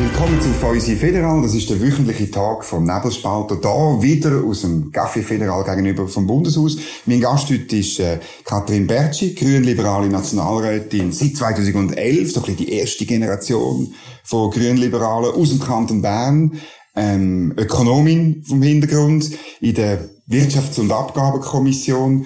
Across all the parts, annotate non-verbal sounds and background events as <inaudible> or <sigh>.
Willkommen zu Feusi Federal. Das ist der wöchentliche Tag vom Nebelspalter. Da wieder aus dem Café Federal gegenüber vom Bundeshaus. Mein Gast heute ist äh, Katrin Bertschi, grünliberale Nationalrätin seit 2011, so ein bisschen die erste Generation von Grünliberalen aus dem Kanton Bern. Ähm, Ökonomin vom Hintergrund in der Wirtschafts- und Abgabenkommission.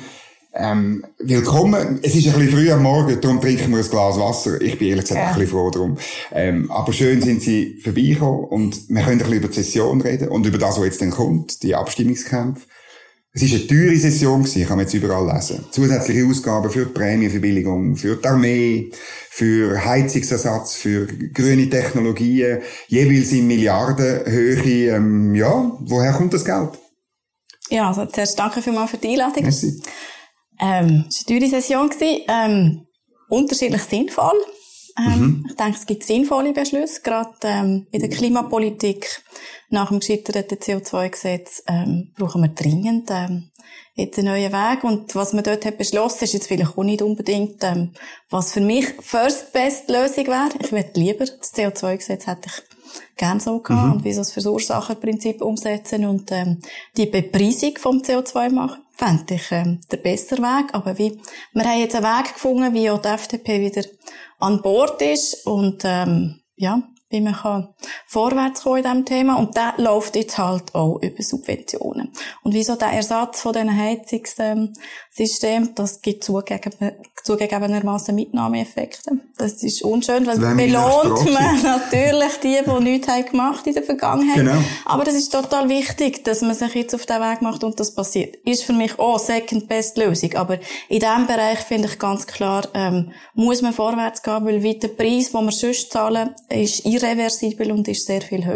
Ähm, willkommen. Es ist ein bisschen früh am Morgen, darum trinken wir ein Glas Wasser. Ich bin ehrlich gesagt ja. ein bisschen froh darum. Ähm, aber schön sind Sie vorbeigekommen und wir können ein bisschen über die Session reden und über das, was jetzt dann kommt, die Abstimmungskämpfe. Es war eine teure Session gewesen, kann man jetzt überall lesen. Zusätzliche Ausgaben für die Prämienverbilligung, für die Armee, für Heizungsersatz, für grüne Technologien, jeweils in Milliardenhöhe. Ähm, ja, woher kommt das Geld? Ja, also zuerst danke vielmals für die Einladung. Merci. Ähm, es war eine teure Session. Ähm, unterschiedlich sinnvoll. Ähm, mhm. Ich denke, es gibt sinnvolle Beschlüsse, gerade ähm, in der Klimapolitik. Nach dem gescheiterten CO2-Gesetz ähm, brauchen wir dringend ähm, jetzt einen neuen Weg. Und was man dort hat beschlossen, ist jetzt vielleicht auch nicht unbedingt, ähm, was für mich first best Lösung wäre. Ich würde lieber das CO2-Gesetz hätte ich gern so gehabt mhm. und wie so das Verursacherprinzip umsetzen und ähm, die Bepreisung vom CO2 machen fände ich ähm, der bessere Weg. Aber wie, wir haben jetzt einen Weg gefunden, wie auch die FDP wieder an Bord ist und ähm, ja, wie man kann vorwärts kommen in diesem Thema. Und der läuft jetzt halt auch über Subventionen. Und wieso der Ersatz von diesen Heizungssystemen, das gibt zugegeben, zugegebenermaßen Mitnahmeeffekte. Das ist unschön, weil belohnt man <laughs> natürlich die, die nichts haben gemacht in der Vergangenheit. Genau. Aber das ist total wichtig, dass man sich jetzt auf den Weg macht und das passiert. Ist für mich auch second best Lösung. Aber in diesem Bereich finde ich ganz klar, ähm, muss man vorwärts gehen, weil der Preis, den wir sonst zahlen, ist irreversibel und ist sehr viel höher.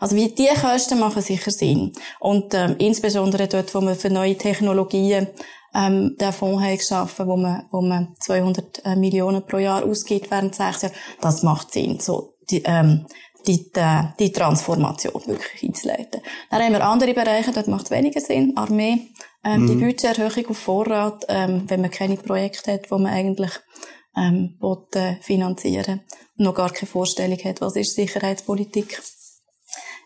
Also wie die Kosten machen sicher Sinn. Und ähm, insbesondere dort, wo man für neue Technologien ähm, den Fonds haben geschaffen, wo man, wo man 200 äh, Millionen pro Jahr ausgibt während sechs Jahren. Das macht Sinn, so die, ähm, die, die, die Transformation wirklich einzuleiten. Dann haben wir andere Bereiche, dort macht es weniger Sinn. Armee, ähm, mhm. die Budgeterhöhung auf Vorrat, ähm, wenn man keine Projekte hat, wo man eigentlich ähm, will, äh, finanzieren noch gar keine Vorstellung hat, was ist Sicherheitspolitik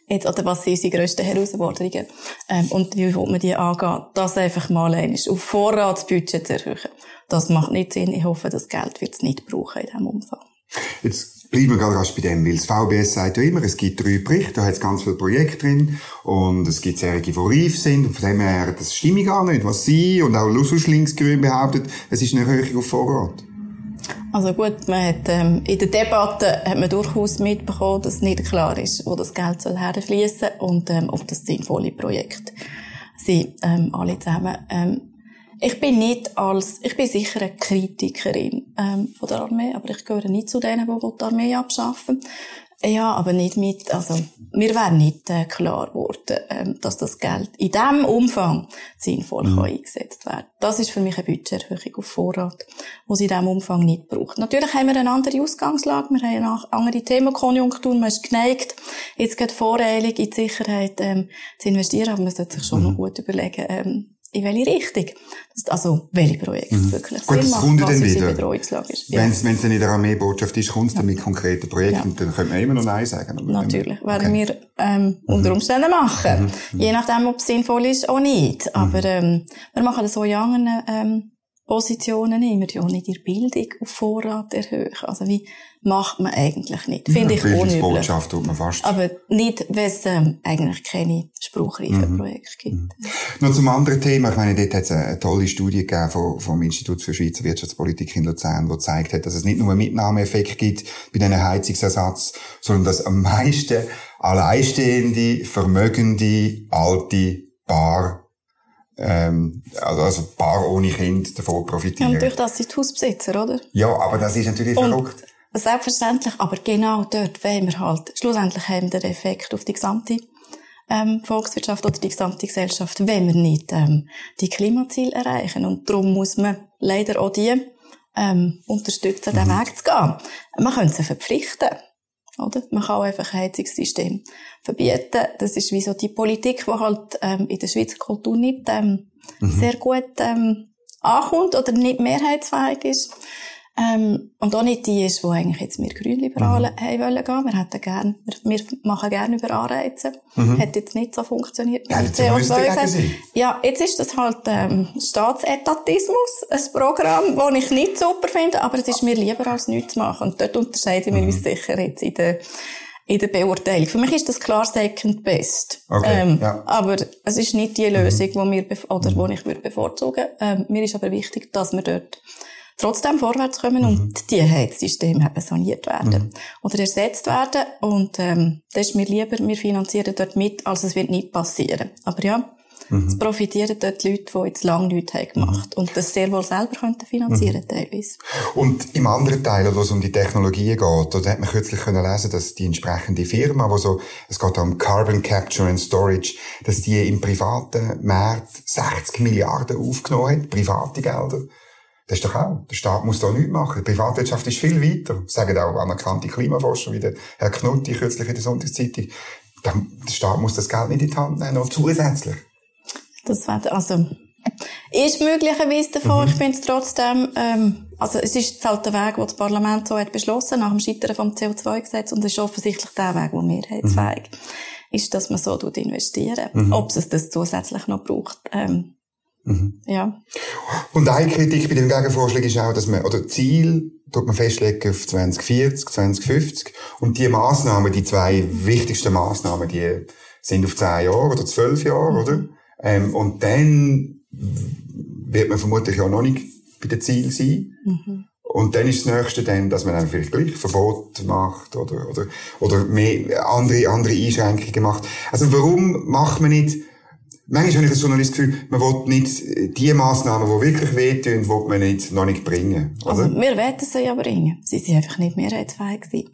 jetzt, oder was sind unsere grössten Herausforderungen ähm, und wie will man die angehen, das einfach mal ist auf Vorratsbudget zu erhöhen. Das macht nicht Sinn. Ich hoffe, das Geld wird es nicht brauchen in diesem Umfang. Jetzt bleiben wir gerade rasch bei dem, weil das VBS sagt ja immer, es gibt drei Berichte, da hat es ganz viele Projekte drin und es gibt Serien, die reif sind und von dem her, das stimmt gar nicht, was Sie und auch Lusus Linksgrün behauptet, es ist eine Erhöhung auf Vorrat. Also gut, man hat, ähm, in der Debatte hat man durchaus mitbekommen, dass nicht klar ist, wo das Geld soll herfließen und ähm, ob das sinnvolle Projekte sind, ähm, alle zusammen. Ähm, ich bin nicht als, ich bin sicher eine Kritikerin ähm, von der Armee, aber ich gehöre nicht zu denen, die die Armee abschaffen. Ja, aber nicht mit, also, mir wäre nicht äh, klar geworden, ähm, dass das Geld in diesem Umfang sinnvoll mhm. kann eingesetzt werden Das ist für mich eine Budgeterhöhung auf Vorrat, die sie in diesem Umfang nicht braucht. Natürlich haben wir eine andere Ausgangslage, wir haben eine andere Themenkonjunktur, man ist geneigt, jetzt geht voreilig in die Sicherheit ähm, zu investieren, aber man sollte sich schon mhm. noch gut überlegen, ähm, in welche Richtung. Also, welche Projekte mhm. wirklich Gut, Sinn machen, was dann wieder. Wenn es dann in der Armeebotschaft ist, kommt es ja. dann mit konkreten Projekten, ja. dann könnte man immer noch Nein sagen. Natürlich, okay. werden wir ähm, mhm. unter Umständen machen. Mhm. mhm. Je nachdem, ob es sinnvoll ist oder nicht. Mhm. Aber ähm, wir machen das so in anderen ähm, Positionen immer, die auch nicht ihre Bildung auf Vorrat erhöhen. Also wie macht man eigentlich nicht? Finde ja, ich unüblich. Tut man fast. Aber nicht, wenn es ähm, eigentlich keine spruchreifen mhm. Projekte gibt. Mhm. Noch zum anderen Thema. Ich meine, dort hat es eine tolle Studie gegeben vom, vom Institut für Schweizer Wirtschaftspolitik in Luzern, die gezeigt hat, dass es nicht nur einen Mitnahmeeffekt gibt bei diesen Heizungsersatz, sondern dass am meisten alleinstehende, vermögende, alte Paar ähm, also, also Paar ohne Kind davon profitieren. Ja, durch das sind Hausbesitzer, oder? Ja, aber das ist natürlich Und verrückt. Selbstverständlich, aber genau dort wollen wir halt, schlussendlich haben wir den Effekt auf die gesamte ähm, Volkswirtschaft oder die gesamte Gesellschaft, wenn wir nicht ähm, die Klimaziele erreichen. Und darum muss man leider auch die ähm, unterstützen, mhm. den Weg zu gehen. Man könnte sie verpflichten. Oder? Man kann auch einfach ein Heizungssystem verbieten. Das ist wie so die Politik, die halt ähm, in der Schweizer Kultur nicht ähm, mhm. sehr gut ähm, ankommt oder nicht mehrheitsfähig ist. Ähm, und auch nicht die ist, wo eigentlich jetzt wir Grünliberalen mhm. haben wollen gehen. Wir hätten gern, wir, wir machen gerne über Anreize. Mhm. Hat jetzt nicht so funktioniert. Ja, jetzt CO2 ja, jetzt ist das halt, ähm, Staatsetatismus, ein Programm, das ich nicht super finde, aber es ist mir lieber als nichts zu machen. Und dort unterscheiden wir mhm. uns sicher jetzt in der, in der Beurteilung. Für mich ist das klar Second Best. Okay, ähm, ja. Aber es ist nicht die Lösung, mhm. die wir, oder, mhm. ich würde bevorzugen. Ähm, mir ist aber wichtig, dass wir dort trotzdem vorwärts kommen mhm. und die Heizsysteme eben saniert werden mhm. oder ersetzt werden. Und ähm, das ist mir lieber, wir finanzieren dort mit, als es wird nicht passieren. Aber ja, mhm. es profitieren dort die Leute, die jetzt lange nichts haben gemacht mhm. und das sehr wohl selber könnten finanzieren mhm. teilweise. Und im anderen Teil, wo es um die Technologien geht, da hat man kürzlich können lesen, dass die entsprechende Firma, wo so, es geht um Carbon Capture and Storage, dass die im privaten Markt 60 Milliarden aufgenommen hat, private Gelder. Das ist doch auch. Der Staat muss da nichts machen. Die Privatwirtschaft ist viel weiter. Das sagen auch anerkannte Klimaforscher, wie der Herr Knutti kürzlich in der Sonntagszeitung. Der Staat muss das Geld nicht in die Hand nehmen, noch zusätzlich. Das wird, also, ist möglicherweise davon. Mhm. Ich finde es trotzdem, ähm, also es ist halt der Weg, den das Parlament so hat beschlossen, nach dem Scheitern vom CO2-Gesetz, und es ist offensichtlich der Weg, der mehrheitsfähig mhm. ist, dass man so investieren. Mhm. Ob es das zusätzlich noch braucht, ähm, Mhm. Ja. Und eine Kritik bei dem Gegenvorschlag ist auch, dass man, oder Ziel, tut man festlegen auf 2040, 2050. Und die Massnahmen, die zwei wichtigsten Massnahmen, die sind auf 10 Jahre oder 12 Jahre, mhm. oder? Ähm, und dann wird man vermutlich auch noch nicht bei den Zielen sein. Mhm. Und dann ist das Nächste dann, dass man dann vielleicht gleich Verbot macht oder, oder, oder mehr andere, andere Einschränkungen macht. Also warum macht man nicht Manchmal habe ich als Journalist das Gefühl, man will nicht die Massnahmen, die wirklich wehtun, will man nicht, noch nicht bringen. Oder? Also, wir wollen sie ja bringen. Sie sind einfach nicht mehrheitsfähig gewesen.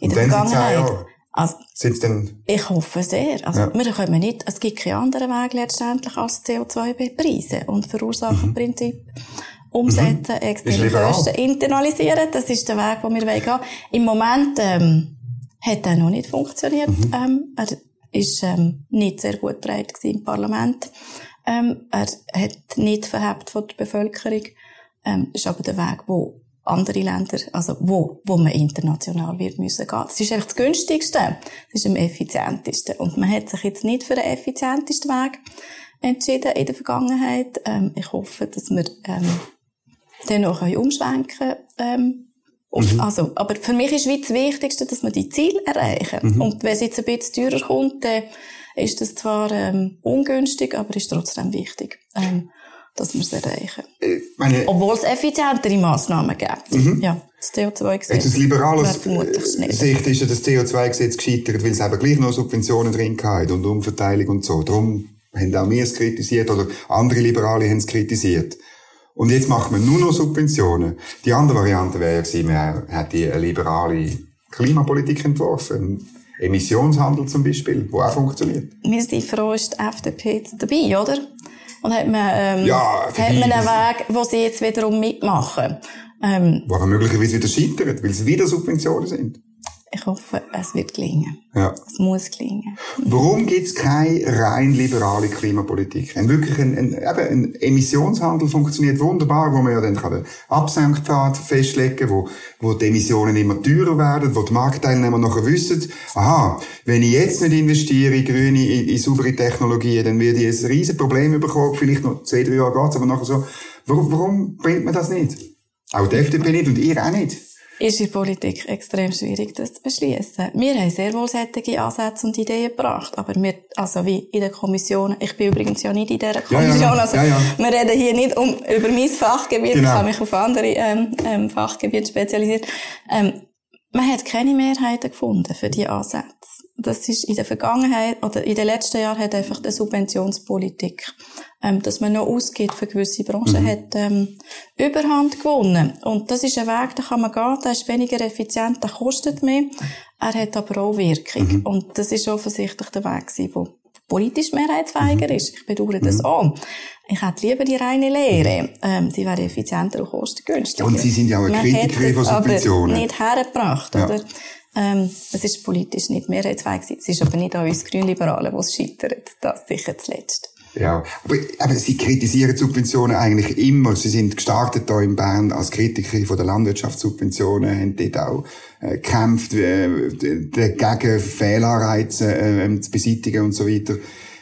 In Und der Vergangenheit. Also, Sind's denn? Ich hoffe sehr. Also, ja. wir können nicht, es gibt keinen anderen Weg letztendlich als CO2 bepreisen und Verursacherprinzip mhm. umsetzen, mhm. externe Kosten internalisieren. Das ist der Weg, den wir gehen wollen. Im Moment, ähm, hat er noch nicht funktioniert. Mhm. Ähm, ist ähm, nicht sehr gut breit im Parlament. Ähm, er hat nicht verhebt von der Bevölkerung. Ähm, ist aber der Weg, wo andere Länder, also wo, wo man international wird müssen gehen. Das ist einfach das günstigste. Das ist am effizientesten. Und man hat sich jetzt nicht für den effizientesten Weg entschieden in der Vergangenheit. Ähm, ich hoffe, dass wir ähm, den noch umschwenken können. Ähm, Mhm. Also, aber für mich ist wie das Wichtigste, dass wir die Ziele erreichen. Mhm. Und wenn es jetzt ein bisschen teurer kommt, dann ist das zwar ähm, ungünstig, aber ist trotzdem wichtig, ähm, dass wir es erreichen. Äh, Obwohl es effizientere Massnahmen gibt. Mhm. Ja, das CO2-Gesetz. Jetzt aus liberaler Sicht ist ja das CO2-Gesetz gescheitert, weil es eben gleich noch Subventionen drin hat und Umverteilung und so. Darum haben auch wir es kritisiert oder andere Liberale haben es kritisiert. Und jetzt macht man nur noch Subventionen. Die andere Variante wäre gewesen, man hätte eine liberale Klimapolitik entworfen. Emissionshandel zum Beispiel, wo auch funktioniert. Wir sind froh, ist die FDP jetzt dabei, oder? Und hat man, ähm, ja, hat man einen Weg, wo sie jetzt wiederum mitmachen. Ähm, wo möglicherweise wieder scheitert, weil es wieder Subventionen sind. Ich hoffe, es wird gelingen. Ja. Es muss gelingen. Warum gibt es keine rein liberale Klimapolitik? Ein wirklich ein, ein, eben ein Emissionshandel funktioniert wunderbar, wo man ja dann den Absenkpfad festlegen kann, wo, wo die Emissionen immer teurer werden, wo die Marktteilnehmer nachher wissen, aha, wenn ich jetzt nicht investiere in grüne, in, in saubere Technologien, dann werde ich ein riesen Problem bekommen, vielleicht noch zwei, drei Jahre geht's, aber nachher so, warum, warum bringt man das nicht? Auch die FDP nicht und ihr auch nicht ist in der Politik extrem schwierig, das zu beschließen. Wir haben sehr wohl solche Ansätze und Ideen gebracht, aber wir, also wie in der Kommission, ich bin übrigens ja nicht in dieser Kommission, ja, ja, also ja, wir reden hier nicht um, über mein Fachgebiet, genau. ich habe mich auf andere ähm, ähm, Fachgebiete spezialisiert. Ähm, man hat keine Mehrheiten gefunden für diese Ansätze. Das ist in der Vergangenheit oder in den letzten Jahren hat einfach die Subventionspolitik ähm, dass man noch ausgeht für gewisse Branchen, mhm. hat ähm, Überhand gewonnen. Und das ist ein Weg, da kann man gehen, der ist weniger effizient, der kostet mehr, er hat aber auch Wirkung. Mhm. Und das ist offensichtlich der Weg gewesen, wo politisch mehrheitsfähiger mhm. ist. Ich bedauere das mhm. auch. Ich hätte lieber die reine Lehre. Ähm, sie wäre effizienter und kostengünstiger. Und Sie sind ja auch eine Kritikerin von Subventionen. Aber nicht hergebracht, ja. oder? Ähm, es ist politisch nicht mehrheitsfähig. Es ist aber nicht an uns Grünliberalen, wo es scheitert. Das sicher zuletzt. Ja, aber, aber Sie kritisieren Subventionen eigentlich immer. Sie sind gestartet da in Bern als Kritiker von der Landwirtschaftssubventionen, haben dort auch äh, gekämpft, äh, dagegen Fehlanreize äh, zu beseitigen und so weiter.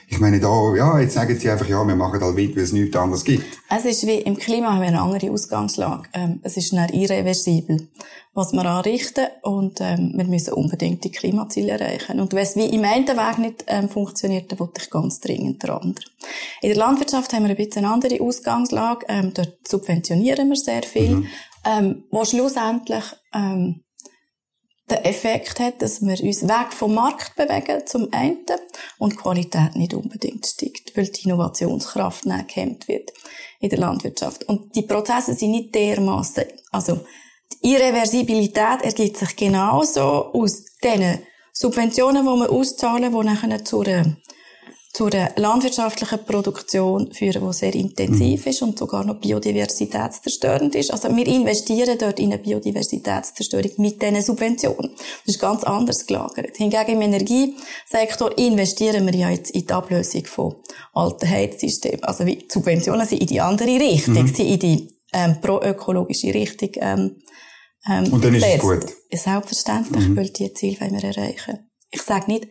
Ich meine, da, ja, jetzt sagen sie einfach, ja, wir machen halt mit, weil es nichts anderes gibt. Es ist wie, im Klima haben wir eine andere Ausgangslage. Ähm, es ist dann irreversibel, was wir anrichten, und, ähm, wir müssen unbedingt die Klimaziele erreichen. Und wenn es wie im einen Weg nicht, ähm, funktioniert, dann wollte ich ganz dringend der andere. In der Landwirtschaft haben wir ein bisschen eine andere Ausgangslage, ähm, dort subventionieren wir sehr viel, mhm. ähm, wo schlussendlich, ähm, den Effekt hat, dass wir uns weg vom Markt bewegen, zum einen, und die Qualität nicht unbedingt steigt, weil die Innovationskraft nicht gehemmt wird in der Landwirtschaft. Und die Prozesse sind nicht dermaßen, also, die Irreversibilität ergibt sich genauso aus den Subventionen, die wir auszahlen, die nachher zu einer zu einer landwirtschaftlichen Produktion führen, die sehr intensiv mhm. ist und sogar noch biodiversitätszerstörend ist. Also wir investieren dort in eine Biodiversitätszerstörung mit diesen Subventionen. Das ist ganz anders gelagert. Hingegen im Energiesektor investieren wir ja jetzt in die Ablösung von alten Heizsystemen. Also wie Subventionen sind in die andere Richtung, mhm. sind in die ähm, pro-ökologische Richtung ähm, ähm, Und dann ist es gut? Selbstverständlich, mhm. weil die Ziele wollen wir erreichen. Ich sage nicht,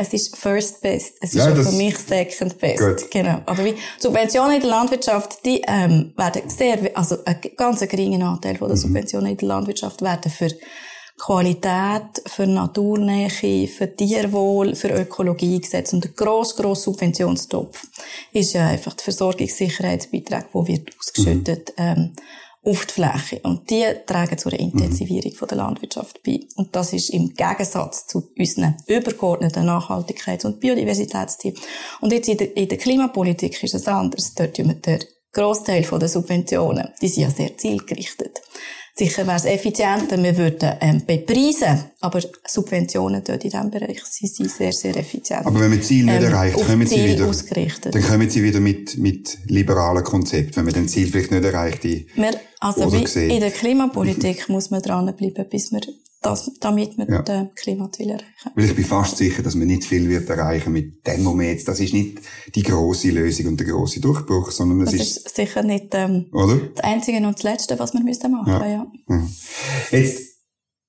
es ist first best. Es ja, ist für mich second best. Gut. Genau. Aber wie Subventionen in der Landwirtschaft, die ähm, werden sehr, also ein ganz geringer Anteil von der mhm. Subventionen in der Landwirtschaft werden für Qualität, für Naturnähe, für Tierwohl, für Ökologie gesetzt. Und der gross, gross Subventionstopf ist ja einfach die Versorgungssicherheitsbeitrag, wo wird ausgeschüttet, mhm. ähm, auf die Fläche. Und die tragen zu einer Intensivierung mhm. der Landwirtschaft bei. Und das ist im Gegensatz zu unseren übergeordneten Nachhaltigkeits- und Biodiversitätszielen. Und jetzt in der, in der Klimapolitik ist es anders. Dort tun wir den Grossteil der Subventionen, die sind ja sehr zielgerichtet. Sicher wäre es effizienter, wir würden ähm, bepreisen, aber Subventionen dort in diesem Bereich sie sind sehr, sehr effizient. Aber wenn man Ziel nicht ähm, erreicht, kommen sie wieder, dann kommen sie wieder mit, mit liberalen Konzepten, wenn man den Ziel vielleicht nicht erreicht. Die, wir, also wie in der Klimapolitik muss man dranbleiben, bis wir das, damit wir ja. den Klimaziel erreichen. Weil ich bin fast sicher, dass man nicht viel wird erreichen mit dem Moment. Das ist nicht die große Lösung und der große Durchbruch, sondern es ist, ist sicher nicht ähm, oder? das Einzige und das Letzte, was wir müssen machen. Ja. ja. ja. Jetzt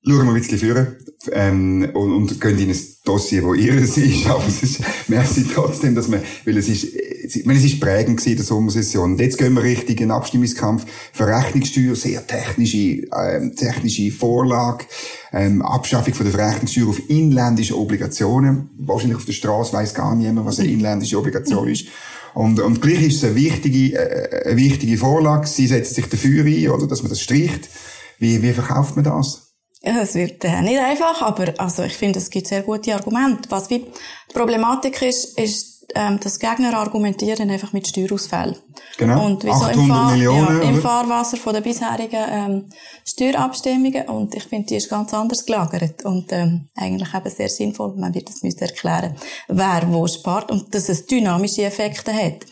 schauen wir ein bisschen führen ähm, und, und gehen in ein Dossier, wo ihres ist. Aber es ist, <laughs> merci trotzdem, dass man, weil es ist, ich meine, es ist prägend gewesen, der Sommersession. Und jetzt gehen wir richtig in den Abstimmungskampf. Verrechnungssteuer, sehr technische, ähm, technische Vorlage, ähm, Abschaffung von der Verrechnungssteuer auf inländische Obligationen. Wahrscheinlich auf der Straße weiß gar niemand, was eine inländische Obligation ist. Und, und gleich ist es eine wichtige, äh, eine wichtige Vorlage. Sie setzen sich dafür ein, oder, dass man das stricht. Wie, wie verkauft man das? Ja, es wird äh, nicht einfach, aber also ich finde, es gibt sehr gute Argumente. Was wie die Problematik ist, ist, ähm, dass Gegner argumentieren einfach mit Steuerausfällen. Genau. Und wieso 800 im, Fahr Millionen, ja, im Fahrwasser von den bisherigen ähm, Steuerabstimmungen. Und ich finde, die ist ganz anders gelagert und ähm, eigentlich eben sehr sinnvoll. Man wird das müssen erklären, wer wo spart und dass es dynamische Effekte hat.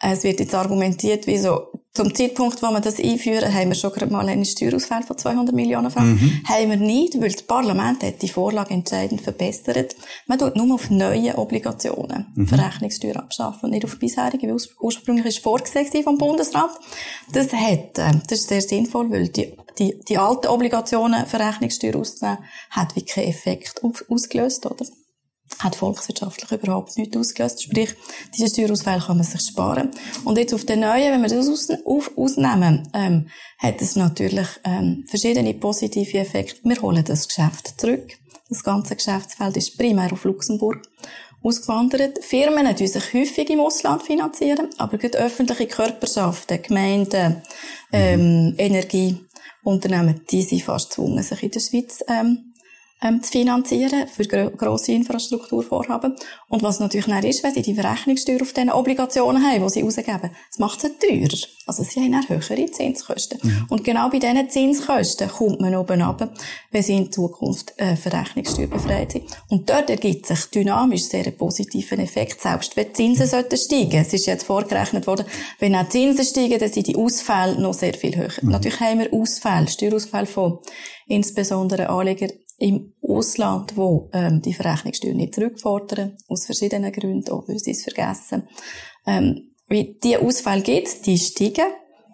Es wird jetzt argumentiert, wieso zum Zeitpunkt, wo wir das einführen, haben wir schon gerade mal einen Steuerausfall von 200 Millionen Franken. Mhm. Haben wir nicht, weil das Parlament hat die Vorlage entscheidend verbessert. Man tut nur auf neue Obligationen mhm. Verrechnungssteuer abschaffen und nicht auf bisherige, wie ursprünglich ist vorgesehen vom Bundesrat. Das hat, äh, das ist sehr sinnvoll, weil die, die, die alten Obligationen Verrechnungssteuer auszunehmen, hat wie keinen Effekt ausgelöst, oder? Hat volkswirtschaftlich überhaupt nichts ausgelöst. Sprich, diese Steuerausfälle kann man sich sparen. Und jetzt auf den neuen, wenn wir das aus, auf, ausnehmen, ähm, hat es natürlich ähm, verschiedene positive Effekte. Wir holen das Geschäft zurück. Das ganze Geschäftsfeld ist primär auf Luxemburg ausgewandert. Firmen, die sich häufig im Ausland finanzieren, aber gerade öffentliche Körperschaften, Gemeinden, ähm, mhm. Energieunternehmen, die sind fast gezwungen, sich in der Schweiz ähm, ähm, zu finanzieren für grosse Infrastrukturvorhaben. Und was natürlich dann ist, wenn sie die Verrechnungssteuer auf diese Obligationen haben, die sie rausgeben, das macht sie teurer. Also sie haben dann höhere Zinskosten. Mhm. Und genau bei diesen Zinskosten kommt man oben ab, wenn sie in Zukunft äh, Verrechnungssteuer befreit sind. Und dort ergibt sich dynamisch sehr einen positiven Effekt, selbst wenn die Zinsen sollten steigen. Es ist jetzt vorgerechnet worden, wenn auch die Zinsen steigen, dann sind die Ausfälle noch sehr viel höher. Mhm. Natürlich haben wir Ausfälle, Steuerausfälle von insbesondere Anleger im Ausland, wo ähm, die Verrechnungssteuer nicht zurückfordern, aus verschiedenen Gründen, auch weil sie es vergessen. ähm, wie die Ausfälle gibt, die steigen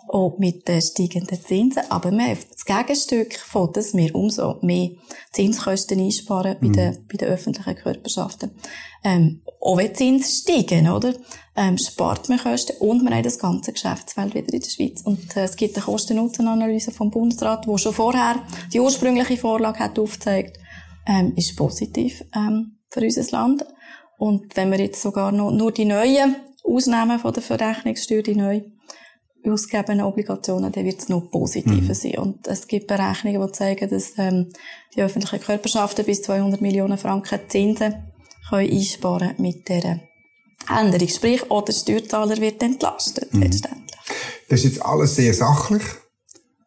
auch mit den steigenden Zinsen. Aber wir haben das Gegenstück von, dass wir umso mehr Zinskosten einsparen bei, den, mhm. bei den öffentlichen Körperschaften. Ähm, auch wenn die Zinsen steigen, oder? Ähm, spart man Kosten und man hat das ganze Geschäftsfeld wieder in der Schweiz. Und äh, es gibt eine Kosten-Nutzen-Analyse vom Bundesrat, wo schon vorher die ursprüngliche Vorlage hat aufgezeigt, ähm, ist positiv ähm, für unser Land. Und wenn wir jetzt sogar noch nur die neuen ausnehmen von der Verrechnungssteuer, die neuen ausgegebenen Obligationen, dann wird es noch positiver mhm. sein. Und es gibt Berechnungen, die zeigen, dass ähm, die öffentlichen Körperschaften bis 200 Millionen Franken Zinsen können einsparen mit dieser Änderung. Sprich, auch der Steuerzahler wird entlastet, mhm. letztendlich. Das ist jetzt alles sehr sachlich,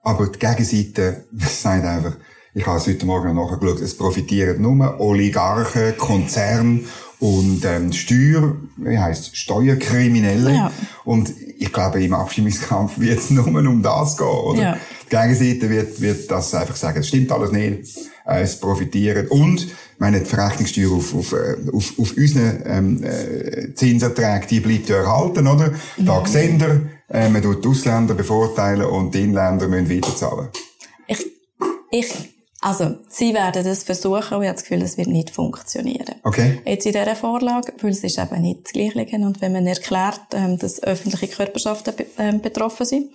aber die Gegenseite <laughs> sagt einfach, ich habe es heute Morgen noch nachgeschaut, es profitieren nur Oligarchen, Konzerne und ähm, Steuer, wie heißt Steuerkriminelle. Ja. Und ich glaube, im Abstimmungskampf wird es <laughs> nur um das gehen, oder? Ja. Die Gegenseite wird, wird das einfach sagen, es stimmt alles nicht, es profitieren. Und, meine, die Verrechnungssteuer auf, auf, äh, auf, auf unseren ähm, äh, Zinserträgen, die bleibt ja erhalten, oder? Mhm. Da sehen wir, äh, man tut die Ausländer bevorteilen und die Inländer müssen weiterzahlen. Ich, ich also, sie werden das versuchen, und ich habe das Gefühl, es wird nicht funktionieren. Okay. Jetzt in dieser Vorlage, weil es ist eben nicht das Gleiche. Und wenn man erklärt, ähm, dass öffentliche Körperschaften ähm, betroffen sind,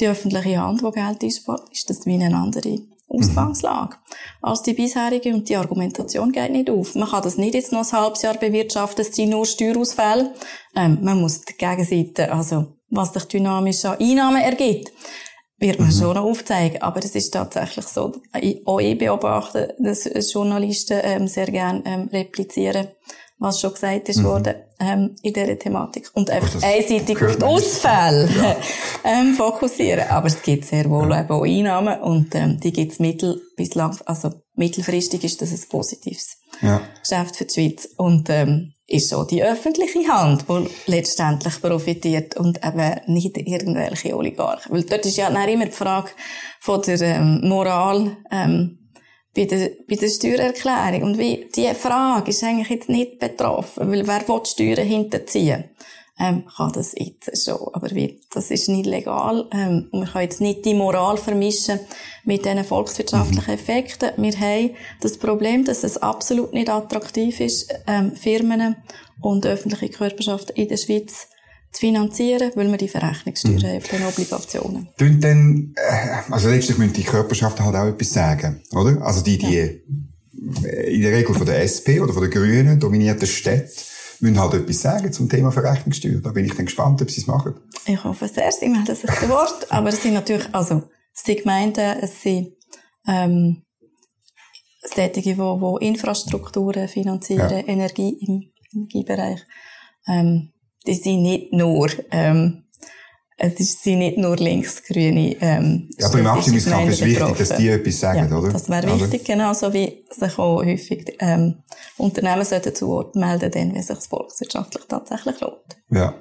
die öffentliche Hand, die Geld einspart, ist das wie eine andere Ausgangslage mhm. als die bisherige und die Argumentation geht nicht auf. Man kann das nicht jetzt noch ein halbes Jahr bewirtschaften, es sind nur Steuerausfälle. Ähm, man muss die Gegenseite, also was sich dynamisch an Einnahmen ergibt, wird man mhm. schon noch aufzeigen. Aber es ist tatsächlich so, auch ich beobachte, dass Journalisten ähm, sehr gerne ähm, replizieren, was schon gesagt ist mhm. worden ähm, in dieser Thematik. Und einfach einseitig auf die Ausfälle ja. <laughs> ähm, fokussieren. Aber es gibt sehr wohl ja. eben auch Einnahmen und ähm, die gibt es mittel bis lang, also mittelfristig ist das ein positives ja. Geschäft für die Schweiz. Und ähm, ist so die öffentliche Hand, die letztendlich profitiert und eben nicht irgendwelche Oligarchen. Weil dort ist ja dann immer die Frage von der ähm, Moral ähm, bei, der, bei der Steuererklärung. Und wie, die Frage ist eigentlich jetzt nicht betroffen, weil wer will Steuern hinterziehen? ähm, kann das jetzt schon. Aber wie, das ist nicht legal. Ähm, und wir können jetzt nicht die Moral vermischen mit diesen volkswirtschaftlichen mhm. Effekten. Wir haben das Problem, dass es absolut nicht attraktiv ist, ähm, Firmen und öffentliche Körperschaften in der Schweiz zu finanzieren, weil wir die Verrechnungssteuer mhm. haben auf den Obligationen. Tun denn, äh, also letztlich müssen die Körperschaften halt auch etwas sagen, oder? Also die, die ja. in der Regel von der SP oder von der Grünen dominierten Städte müssen halt etwas sagen zum Thema Verrechnungssteuer. Da bin ich dann gespannt, ob sie es machen. Ich hoffe sehr, sie melden sich zu Wort. <laughs> Aber es sind natürlich, also, es sind Gemeinden, es sind, ähm, Tätige, die, die Infrastrukturen finanzieren, ja. Energie im Energiebereich. Ähm, die sind nicht nur, ähm, es sind nicht nur linksgrüne ähm, Ja, aber im Abstimmungskampf ist wichtig, dass die etwas sagen, ja, oder? Das wäre wichtig, genauso wie sich auch häufig ähm, Unternehmen sollten zu Wort melden, dann, wenn sich es volkswirtschaftlich tatsächlich lohnt. Ja.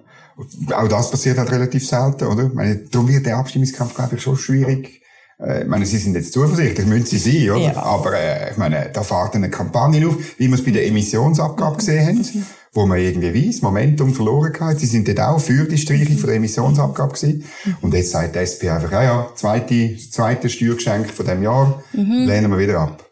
Auch das passiert halt relativ selten, oder? Ich meine, darum wird der Abstimmungskampf, glaube ich, schon schwierig. Äh, ich meine, Sie sind jetzt zuversichtlich, müssen Sie sein, oder? Ja. Aber äh, ich meine, da fährt eine Kampagne auf, wie wir es bei der Emissionsabgabe <laughs> gesehen haben. Mhm wo man irgendwie weiss, Momentum verloren hat. Sie sind dort auch für die Streichung von der Emissionsabgabe gewesen. Und jetzt sagt die SP einfach, ja, ja, zweite, zweite Steuergeschenk von dem Jahr, mhm. lehnen wir wieder ab.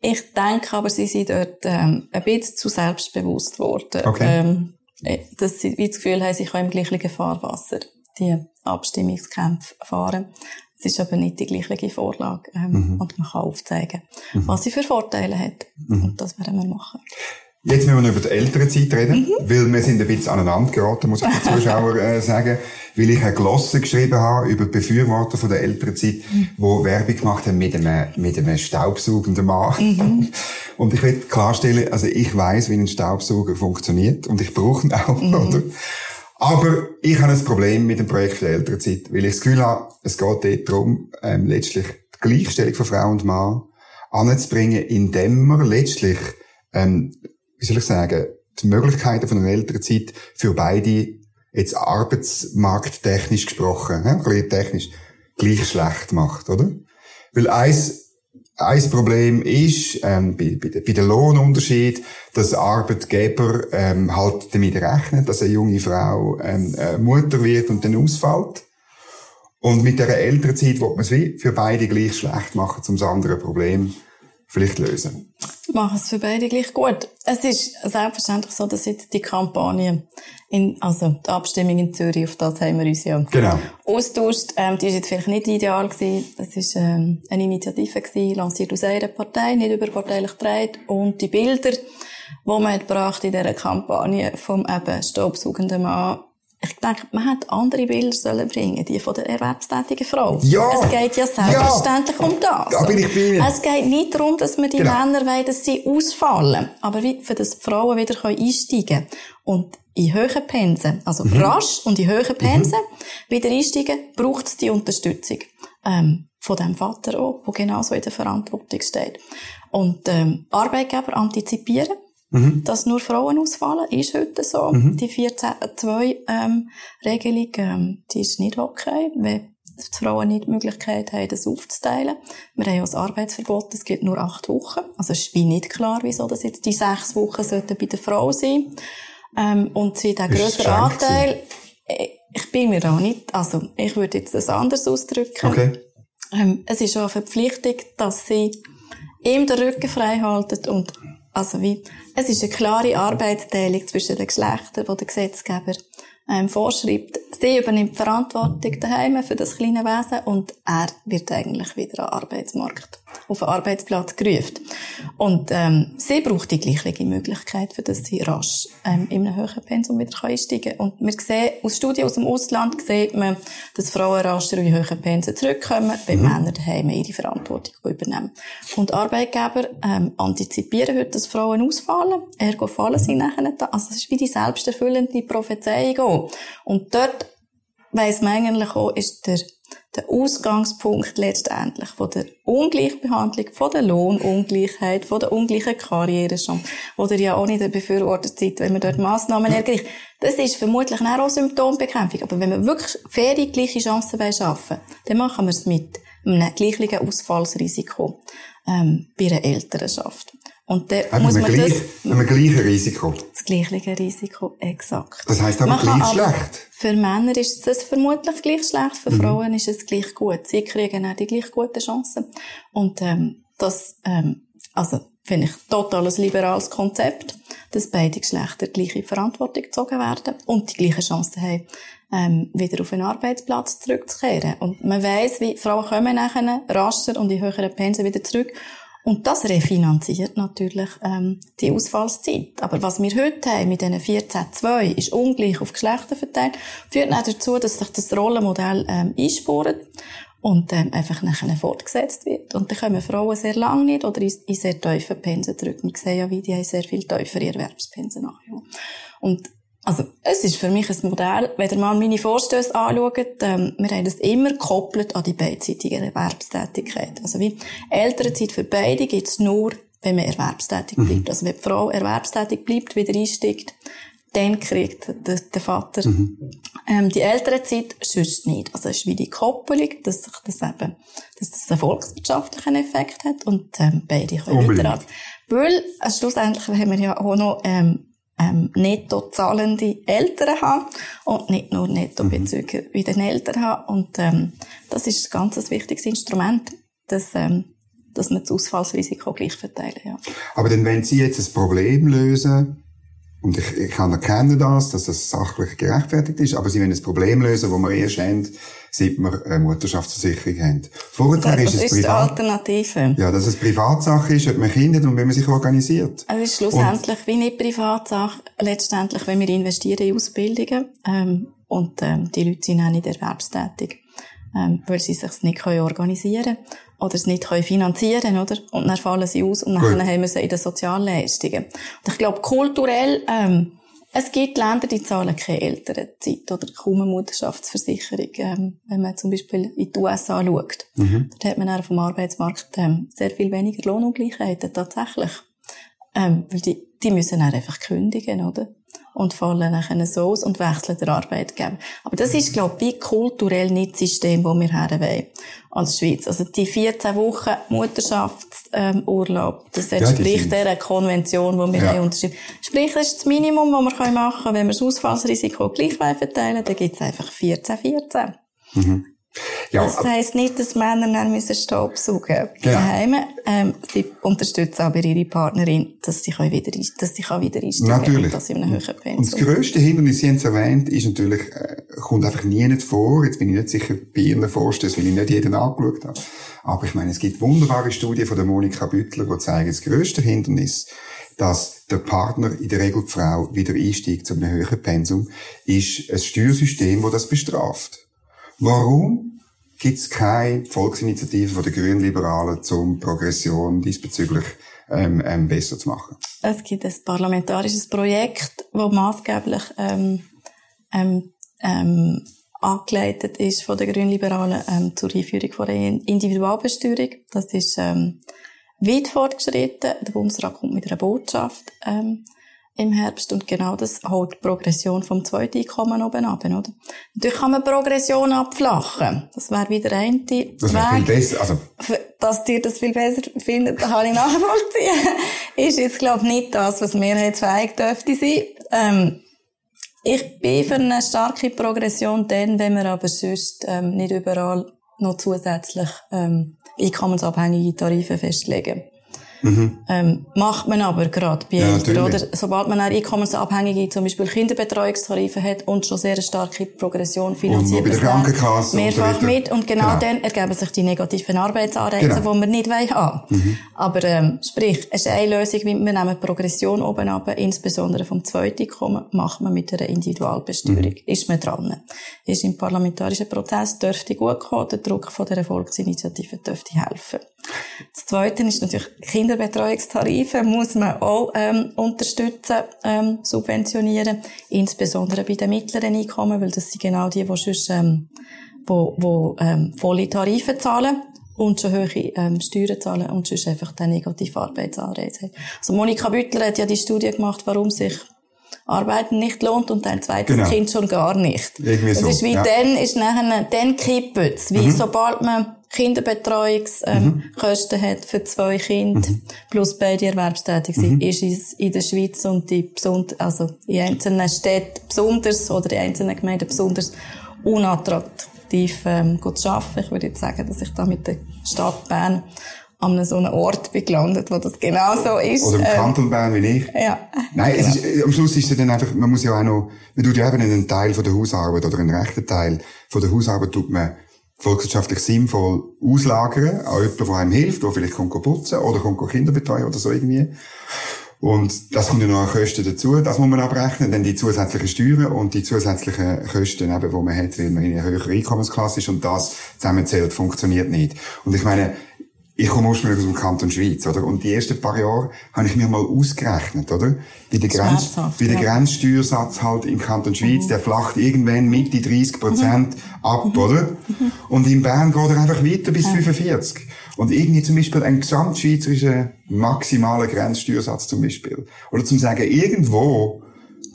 Ich denke aber, sie sind dort ähm, ein bisschen zu selbstbewusst geworden. Okay. Ähm, äh, dass sie wie das Gefühl haben, sie können im gleichen Fahrwasser die Abstimmungskämpfe fahren. Es ist aber nicht die gleiche Vorlage ähm, mhm. und man kann aufzeigen, mhm. was sie für Vorteile hat. Mhm. Und das werden wir machen. Jetzt müssen wir über die ältere Zeit reden, mhm. weil wir sind ein bisschen aneinander geraten, muss ich den <laughs> Zuschauern äh, sagen, weil ich eine Glosse geschrieben habe über die Befürworter von der älteren Zeit, mhm. wo Werbung gemacht haben mit einem, mit einem staubsaugenden Mann. Mhm. <laughs> Und ich will klarstellen, also ich weiß, wie ein Staubsauger funktioniert und ich brauche ihn auch, mhm. oder? Aber ich habe ein Problem mit dem Projekt der älteren Zeit, weil ich das Gefühl habe, es geht dort darum, ähm, letztlich die Gleichstellung von Frau und Mann anzubringen, indem man letztlich ähm, wie soll ich sagen, die Möglichkeiten von einer älteren Zeit für beide jetzt arbeitsmarkttechnisch gesprochen, ein bisschen technisch, gleich schlecht macht, oder? Weil eins, ein Problem ist ähm, bei, bei, bei den Lohnunterschied, dass Arbeitgeber ähm, halt damit rechnen, dass eine junge Frau ähm, äh, Mutter wird und dann ausfällt. Und mit der Elternzeit wird man es wie für beide gleich schlecht machen, um das andere Problem vielleicht lösen. Machen es für beide gleich gut. Es ist selbstverständlich so, dass jetzt die Kampagne, in, also die Abstimmung in Zürich, auf das haben wir uns ja genau. austauscht. Ähm, die ist jetzt vielleicht nicht ideal gewesen. Das ist ähm, eine Initiative gewesen, lanciert aus einer Partei, nicht überparteilich getragen. Und die Bilder, die man hat gebracht in dieser Kampagne vom eben staubsaugenden Mann, ich denke, man hätte andere Bilder sollen bringen, die von der erwerbstätigen Frau. Ja. Es geht ja selbstverständlich ja. um das. Da bin ich bei Es geht nicht darum, dass wir die genau. Männer wollen, dass sie ausfallen. Aber wie, für das Frauen wieder einsteigen können. Und in höheren Pensen, also mhm. rasch und in höheren Pensen mhm. wieder einsteigen, braucht es die Unterstützung. Ähm, von dem Vater auch, der genauso in der Verantwortung steht. Und, ähm, Arbeitgeber antizipieren Mhm. Dass nur Frauen ausfallen, ist heute so. Mhm. Die 14-2-Regelung, ähm, ähm, die ist nicht okay, weil die Frauen nicht die Möglichkeit haben, das aufzuteilen. Wir haben ja das Arbeitsverbot, es geht nur acht Wochen. Also es ist wie nicht klar, wieso das jetzt die sechs Wochen sollten bei der Frau sein. Ähm, und sie der größere Anteil, äh, ich bin mir auch nicht, also ich würde jetzt das anders ausdrücken. Okay. Ähm, es ist auch eine Verpflichtung, dass sie ihm den Rücken frei halten und also wie, es ist eine klare Arbeitsteilung zwischen den Geschlechtern, die der Gesetzgeber ähm, vorschreibt. Sie übernimmt Verantwortung daheim für das kleine Wesen und er wird eigentlich wieder am Arbeitsmarkt auf den Arbeitsplatz gerufen. Und ähm, sie braucht die gleiche Möglichkeit, für dass sie rasch ähm, in einem höheren Pensum wieder einsteigen kann. Und wir sehen, aus Studien aus dem Ausland sieht man, dass Frauen rascher in höheren Pensen zurückkommen, wenn mhm. Männer daheim ihre Verantwortung übernehmen. Und Arbeitgeber ähm, antizipieren heute, dass Frauen ausfallen, ergo fallen sie nachher da. Also es ist wie die selbsterfüllende Prophezeiung auch. Und dort weiss man eigentlich auch, ist der der Ausgangspunkt letztendlich von der Ungleichbehandlung, von der Lohnungleichheit, von der ungleichen Karrierechance, wo ihr ja auch nicht befürwortet seid, wenn man dort Massnahmen ergreift. Das ist vermutlich auch Symptombekämpfung. Aber wenn wir wirklich faire, gleiche Chancen schaffen dann machen wir es mit einem gleichen Ausfallsrisiko ähm, bei einer Elternschaft. Und dann Haben muss man gleich, das... Haben wir gleiche Risiko? Das gleiche Risiko, exakt. Das heisst aber gleich schlecht? Für Männer ist es vermutlich gleich schlecht, für mhm. Frauen ist es gleich gut. Sie kriegen auch die gleich guten Chancen. Und ähm, das, ähm, also finde ich total ein liberales Konzept, dass beide Geschlechter gleiche Verantwortung gezogen werden und die gleichen Chancen haben, ähm, wieder auf einen Arbeitsplatz zurückzukehren. Und man weiss, wie Frauen kommen nachher rascher und in höheren Pensen wieder zurück und das refinanziert natürlich ähm, die Ausfallszeit. Aber was wir heute haben mit diesen 14.2 ist ungleich auf Geschlechter verteilt, führt auch dazu, dass sich das Rollenmodell ähm, einspurt und ähm, einfach nachher fortgesetzt wird. Und dann kommen Frauen sehr lange nicht oder in, in sehr tiefen Pensen zurück. Wir sehen ja, wie die haben sehr viel tiefere Erwerbspensen nachher. Und also, es ist für mich ein Modell, wenn ihr mal meine Vorstöße anschaut, ähm, wir haben das immer gekoppelt an die beidseitige Erwerbstätigkeit. Also wie Elternzeit für beide gibt es nur, wenn man erwerbstätig mhm. bleibt. Also wenn die Frau erwerbstätig bleibt, wieder einsteigt, dann kriegt der, der Vater mhm. ähm, die Elternzeit, sonst nicht. Also es ist wie die Koppelung, dass sich das eben, dass das einen volkswirtschaftlichen Effekt hat und ähm, beide können Unbedingt. weiterarbeiten. Weil äh, schlussendlich haben wir ja auch noch ähm, ähm, netto zahlende Eltern haben und nicht nur Nettobezüger mhm. wie den Eltern haben. Und ähm, das ist ein ganz wichtiges Instrument, dass, ähm, dass wir das Ausfallsrisiko gleich verteilen. Ja. Aber denn wenn Sie jetzt ein Problem lösen, und ich, ich kann erkennen das, dass das sachlich gerechtfertigt ist, aber Sie wollen ein Problem lösen, wo wir erst haben, seit wir eine Mutterschaftsversicherung haben. Vorher ist es ist privat. Alternative. Ja, dass es Privatsache ist, ob man Kinder und wie man sich organisiert. Also es ist schlussendlich und, wie nicht Privatsache, letztendlich, wenn wir investieren in Ausbildungen, ähm, und, ähm, die Leute sind auch nicht erwerbstätig, ähm, weil sie sich nicht organisieren können oder es nicht können finanzieren oder? Und dann fallen sie aus und dann haben wir sie in den Sozialleistungen. Und ich glaube, kulturell, ähm, es gibt Länder, die zahlen keine Elternzeit oder kaum eine Mutterschaftsversicherung. Ähm, wenn man zum Beispiel in die USA schaut, mhm. dort hat man auf dem Arbeitsmarkt ähm, sehr viel weniger Lohnungleichheiten tatsächlich. Ähm, weil die, die müssen dann einfach kündigen, oder? Und fallen dann so aus und wechseln den Arbeitgeber. Aber das ist, glaube ich, wie kulturell nicht das System, das wir haben wollen als Schweiz. Also die 14 Wochen Mutterschaftsurlaub, das entspricht ja, der Konvention, die wir ja. haben unterschrieben Sprich, das ist das Minimum, das wir machen können, wenn wir das Ausfallsrisiko gleich verteilen dann gibt es einfach 14, 14. Mhm. Ja, das heisst nicht, dass Männer dann müssen Staubsaugen genau. daheim. Ähm, sie unterstützen aber ihre Partnerin, dass sie wieder, dass sie wieder einsteigen Natürlich. Dass sie höheren Pensum. Und das grösste Hindernis, Sie haben es erwähnt, ist natürlich, äh, kommt einfach nie nicht vor. Jetzt bin ich nicht sicher bei Ihren Vorstößen, weil ich nicht jeden angeschaut habe. Aber ich meine, es gibt wunderbare Studien von der Monika Büttler, die zeigen, das grösste Hindernis, dass der Partner, in der Regel die Frau, wieder einsteigt zu einem höheren Pensum, ist ein Steuersystem, das das bestraft. Warum gibt es keine Volksinitiative von den Grünliberalen, um Progression diesbezüglich ähm, ähm, besser zu machen? Es gibt ein parlamentarisches Projekt, das maßgeblich ähm, ähm, ähm, angeleitet ist von den Grünliberalen ähm, zur Einführung von der Individualbesteuerung. Das ist ähm, weit fortgeschritten. Der Bundesrat kommt mit einer Botschaft. Ähm, im Herbst und genau das holt die Progression vom zweiten Einkommen oben ab, oder? Natürlich kann man Progression abflachen. Das wäre wieder ein. Das wäre viel besser, also. Dass dir das viel besser findet, kann ich nachvollziehen. <laughs> ist jetzt, glaube ich, nicht das, was mehrheitsfähig dürfte sein. Ähm, ich bin für eine starke Progression dann, wenn wir aber sonst ähm, nicht überall noch zusätzlich ähm, einkommensabhängige Tarife festlegen. Mhm. Ähm, macht man aber gerade bei ja, Eltern, oder? Sobald man eine einkommensabhängige, zum Beispiel Kinderbetreuungstarife hat und schon sehr eine starke Progression finanziert. Und bei der Krankenkasse. Mehrfach und mit. Und genau, genau, dann ergeben sich die negativen Arbeitsanreize, genau. die wir nicht haben mhm. Aber, ähm, sprich, es ist eine Lösung, wie wir nehmen Progression oben ab, insbesondere vom zweiten Einkommen, macht man mit einer Individualbesteuerung. Mhm. Ist man dran. Ist im parlamentarischen Prozess, dürfte gut kommen, der Druck von der Volksinitiative dürfte helfen. Das Zweite ist natürlich Kinderbetreuungstarife muss man auch ähm, unterstützen, ähm, subventionieren, insbesondere bei den mittleren Einkommen, weil das sind genau die, die sonst ähm, wo, wo ähm, volle Tarife zahlen und schon hohe ähm, Steuern zahlen und sonst einfach den negativen Arbeitsanreiz haben. Also Monika Büttler hat ja die Studie gemacht, warum sich Arbeiten nicht lohnt und ein zweites genau. Kind schon gar nicht. Irgendwie das so, ist wie ja. dann, ist nachher, dann kippt es. Wie mhm. sobald man Kinderbetreuungskosten ähm, mhm. hat für zwei Kinder, mhm. plus beide erwerbstätig sind, mhm. ist es in der Schweiz und die also in einzelnen Städten besonders oder in einzelnen Gemeinden besonders unattraktiv ähm, zu arbeiten. Ich würde jetzt sagen, dass ich da mit der Stadt Bern an so einem Ort bin gelandet, wo das genau so ist. Oder im ähm, Kanton Bern wie ich. Ja. Nein, genau. ist, äh, am Schluss ist es dann einfach, man muss ja auch noch, man tut ja eben einen Teil von der Hausarbeit oder einen rechten Teil von der Hausarbeit tut man volkswirtschaftlich sinnvoll auslagern an jemanden, der einem hilft, der vielleicht kommt putzen oder kommt Kinder betreuen oder so irgendwie. Und das kommt ja noch an Kosten dazu, das muss man abrechnen, dann die zusätzlichen Steuern und die zusätzlichen Kosten, eben, die man hat, weil man in einer höheren Einkommensklasse ist und das zusammenzählt, funktioniert nicht. Und ich meine, ich komme ursprünglich aus dem Kanton Schweiz, oder? Und die ersten paar Jahre habe ich mir mal ausgerechnet, oder? Wie der, Grenz, wie der ja. Grenzsteuersatz halt im Kanton Schweiz, mhm. der flacht irgendwann Mitte 30 Prozent mhm. ab, mhm. oder? Mhm. Und in Bern geht er einfach weiter bis ja. 45. Und irgendwie zum Beispiel ein gesamtschweizerischer maximaler Grenzsteuersatz zum Beispiel. Oder zum sagen, irgendwo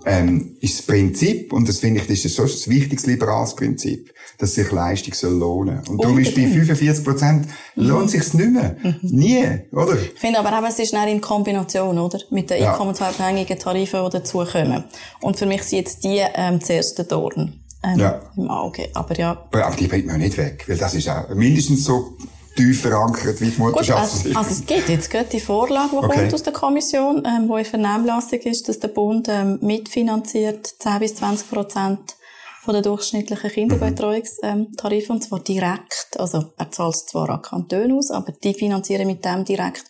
ähm, ist das Prinzip, und das finde ich, das ist so ein wichtiges liberales Prinzip, dass sich Leistung soll lohnen. Und darum ist bei 45 Prozent mhm. lohnt sich's nicht mehr. Mhm. Nie, oder? Ich finde aber auch, es ist in Kombination, oder? Mit den ja. einkommensabhängigen Tarifen, die dazukommen. Und für mich sind jetzt die, ähm, das erste Dorn. Ähm, ja. Im Auge. Aber ja. Aber die bringt man nicht weg, weil das ist auch mindestens so tief verankert wie die Mutterschaft. Gut, also, also es gibt jetzt gerade die Vorlage, die okay. kommt aus der Kommission, ähm, wo in Vernehmlassung ist, dass der Bund ähm, mitfinanziert 10 bis 20 Prozent von der durchschnittlichen Kinderbetreuungstarife, und zwar direkt. Also, er zahlt es zwar an Kantone aus, aber die finanzieren mit dem direkt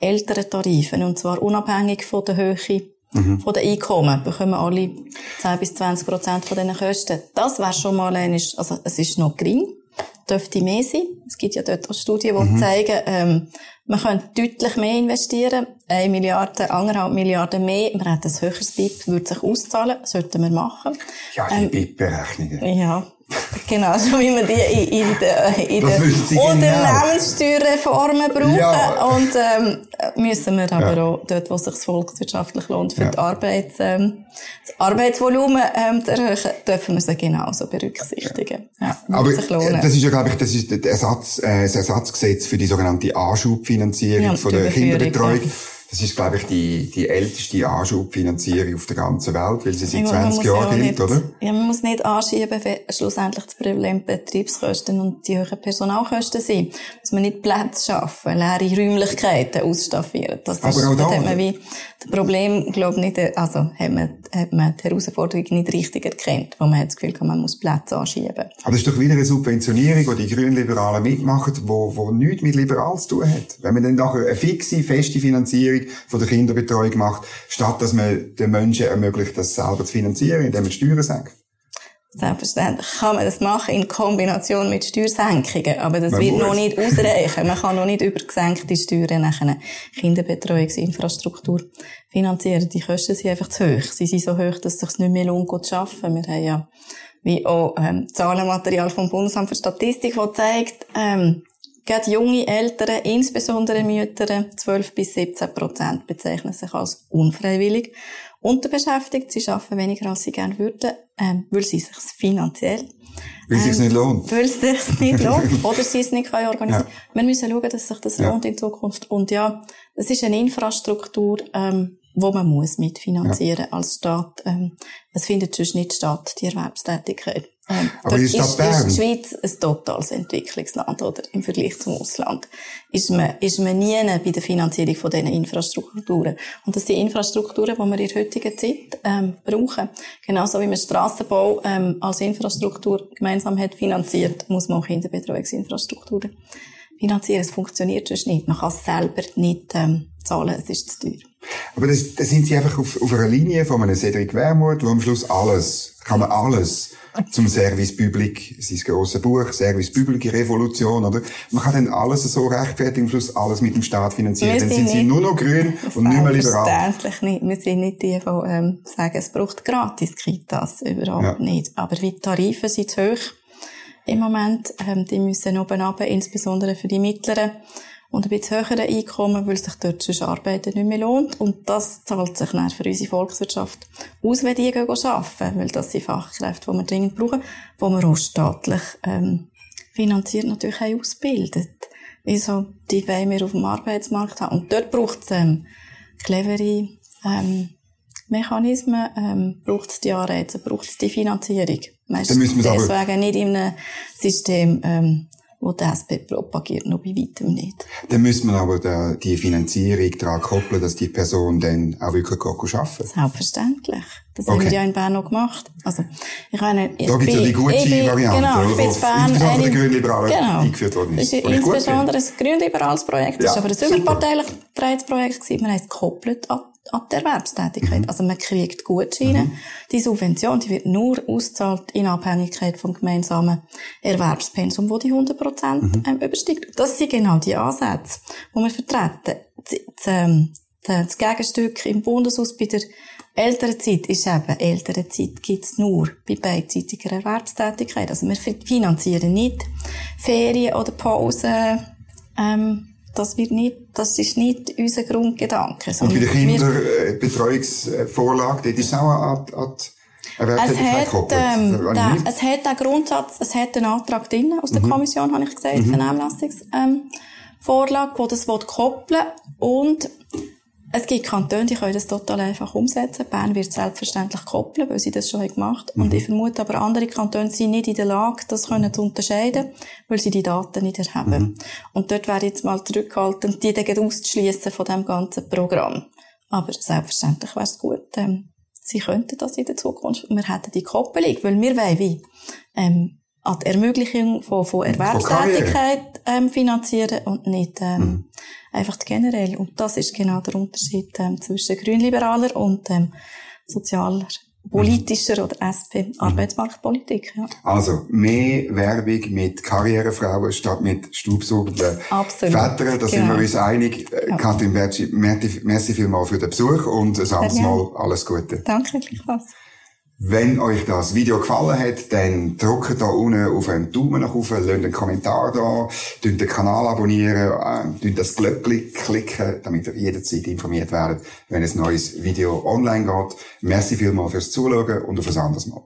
ältere Tarife, und zwar unabhängig von der Höhe Mhm. Von den Einkommen bekommen alle 10 bis 20 Prozent von diesen Kosten. Das wäre schon mal ein, also es ist noch gering, dürfte mehr sein. Es gibt ja dort auch Studien, die mhm. zeigen, ähm, man könnte deutlich mehr investieren. Eine Milliarde, anderthalb Milliarden mehr. Man hat ein höheres BIP, würde sich auszahlen. Sollten wir machen. Ja, die ähm, BIP-Berechnungen. Ja. Genau, so wie wir die in, in der, in der Unternehmenssteuerreformen brauchen. Ja. Und, ähm, müssen wir aber ja. auch dort, wo es sich volkswirtschaftlich lohnt, für ja. die Arbeits, ähm, das Arbeitsvolumen ähm, zu erhöhen, dürfen wir sie genauso berücksichtigen. Ja. aber das ist ja, glaube ich, das ist der Ersatz, äh, das Ersatzgesetz für die sogenannte Anschubfinanzierung von der Kinderbetreuung. Das ist, glaube ich, die, die älteste Anschubfinanzierung auf der ganzen Welt, weil sie seit ja, 20 Jahren gilt, oder? Ja, man muss nicht anschieben, wenn schlussendlich das Problem Betriebskosten und die hohen Personalkosten sind. Dass man nicht Plätze schaffen, leere Räumlichkeiten ausstaffieren. Das Aber ist, auch da, hat man wie das Problem, glaube nicht, also hat man, hat man die Herausforderung nicht richtig erkannt, wo man hat das Gefühl hat, man muss Plätze anschieben. Aber das ist doch wieder eine Subventionierung, die die Grünliberalen mitmachen, wo, wo nichts mit liberal zu tun hat. Wenn man dann nachher eine fixe, feste Finanzierung von der Kinderbetreuung macht, statt dass man den Menschen ermöglicht, das selber zu finanzieren, indem man Steuern senkt. Selbstverständlich kann man das machen in Kombination mit Steuersenkungen, aber das man wird muss. noch nicht ausreichen. Man kann noch nicht über gesenkte Steuern nach einer Kinderbetreuungsinfrastruktur finanzieren. Die Kosten sind einfach zu hoch. Sie sind so hoch, dass es sich nicht mehr lohnt, zu arbeiten. Wir haben ja wie auch ähm, Zahlenmaterial vom Bundesamt für Statistik, das zeigt, ähm, Gerade junge Eltern, insbesondere Mütter, 12 bis 17 Prozent bezeichnen sich als unfreiwillig unterbeschäftigt. Sie arbeiten weniger, als sie gerne würden, ähm, weil sie sich finanziell weil es sich nicht lohnt. Weil es sich nicht lohnt. Oder sie es nicht organisieren können. Ja. Wir müssen schauen, dass sich das ja. lohnt in Zukunft. Und ja, es ist eine Infrastruktur, ähm, wo man muss mitfinanzieren ja. als Staat. Ähm, es findet sonst nicht statt, die Erwerbstätigkeit. Ähm, Aber ist, Bern. ist die Schweiz ein totales Entwicklungsland, oder? Im Vergleich zum Ausland. Ist man, ist man nie bei der Finanzierung von diesen Infrastrukturen. Und das sind die Infrastrukturen, die wir in der heutigen Zeit, ähm, brauchen. Genauso wie man Strassenbau, ähm, als Infrastruktur gemeinsam hat finanziert, muss man auch Kinderbetreuungsinfrastrukturen finanzieren. Es funktioniert sonst nicht. Man kann es selber nicht, ähm, zahlen. Es ist zu teuer. Aber das, das sind sie einfach auf, auf einer Linie von einem Cedric Wermuth, wo am Schluss alles, kann man alles zum Service Public, sein grosses Buch, Service Public Revolution, oder? Man kann dann alles so rechtfertigen, am Schluss alles mit dem Staat finanzieren. Dann sind sie nur noch grün <laughs> und nicht mehr liberal. Selbstverständlich nicht. Wir sind nicht die, die ähm, sagen, es braucht gratis Kitas. Überhaupt ja. nicht. Aber wie die Tarife sind zu hoch im Moment. Ähm, die müssen oben runter, insbesondere für die mittleren und ein bisschen höheren Einkommen, weil sich dort sonst Arbeiten nicht mehr lohnt. Und das zahlt sich dann für unsere Volkswirtschaft aus, wenn die gehen arbeiten. Weil das sind Fachkräfte, die wir dringend brauchen, die wir auch staatlich ähm, finanziert natürlich auch ausbildet. Also, die wollen wir auf dem Arbeitsmarkt haben. Und dort braucht es ähm, clevere ähm, Mechanismen, ähm, braucht es die Anreize, braucht es die Finanzierung. Meistens deswegen nicht in einem System ähm, wo die SP propagiert, noch bei weitem nicht. Dann müssen wir aber die Finanzierung daran koppeln, dass die Person dann auch wirklich arbeiten kann. Selbstverständlich. Das okay. haben wir ja in Bern noch gemacht. Also, ich meine, ich da gibt es ja die gute bin, Variante, genau, ich bin in Bern insbesondere eine, Grünliberale genau, eingeführt worden ist. Das ist insbesondere ein grünliberales Projekt. Das ja, war aber ein <laughs> überparteilich getragenes Projekt. Wir haben es gekoppelt an an die Erwerbstätigkeit. Mhm. Also man kriegt Gutscheine. Mhm. Die Subvention, die wird nur ausgezahlt in Abhängigkeit vom gemeinsamen Erwerbspensum, wo die 100 Prozent mhm. ähm, übersteigt. Das sind genau die Ansätze, die wir vertreten. Das, ähm, das Gegenstück im Bundeshaus bei der Elternzeit ist eben, Elternzeit gibt's nur bei beidseitiger Erwerbstätigkeit. Also wir finanzieren nicht Ferien oder Pausen, ähm, das wird nicht, das ist nicht unser Grundgedanke. Und bei der Kinderbetreuungsvorlage, dort ist auch an, an es hat, ähm, da, es hat einen Grundsatz, es hat einen Antrag drin aus der mhm. Kommission, habe ich gesagt, mhm. Vernehmlassungsvorlage, ähm, wo das koppeln und es gibt Kantone, die können das total einfach umsetzen. Bern wird selbstverständlich koppeln, weil sie das schon gemacht haben. Mhm. Und ich vermute aber, andere Kantone sind nicht in der Lage, das können zu unterscheiden, weil sie die Daten nicht erheben. Mhm. Und dort wäre jetzt mal zurückhaltend, die dann auszuschliessen von dem ganzen Programm. Aber selbstverständlich wäre es gut, ähm, sie könnten das in der Zukunft. Wir hätten die Koppelung, weil wir wollen wie, ähm, an die Ermöglichung von, von Erwerbstätigkeit ähm, finanzieren und nicht ähm, mhm. einfach generell. Und das ist genau der Unterschied ähm, zwischen Grünliberaler und ähm, sozialer politischer oder SP Arbeitsmarktpolitik. Ja. Also mehr Werbung mit Karrierefrauen statt mit staubsaugenden Vätern, da sind wir genau. uns einig. Ja. Katrin Bertschi, merci vielmals für den Besuch und ein anderes Mal alles Gute. Danke, gleichfalls. Wenn euch das Video gefallen hat, dann drückt da unten auf einen Daumen nach oben, lasst einen Kommentar da, den Kanal abonnieren, äh, das Glöckchen klicken, damit ihr jederzeit informiert werdet, wenn ein neues Video online geht. Merci vielmals fürs Zuschauen und auf ein anderes Mal.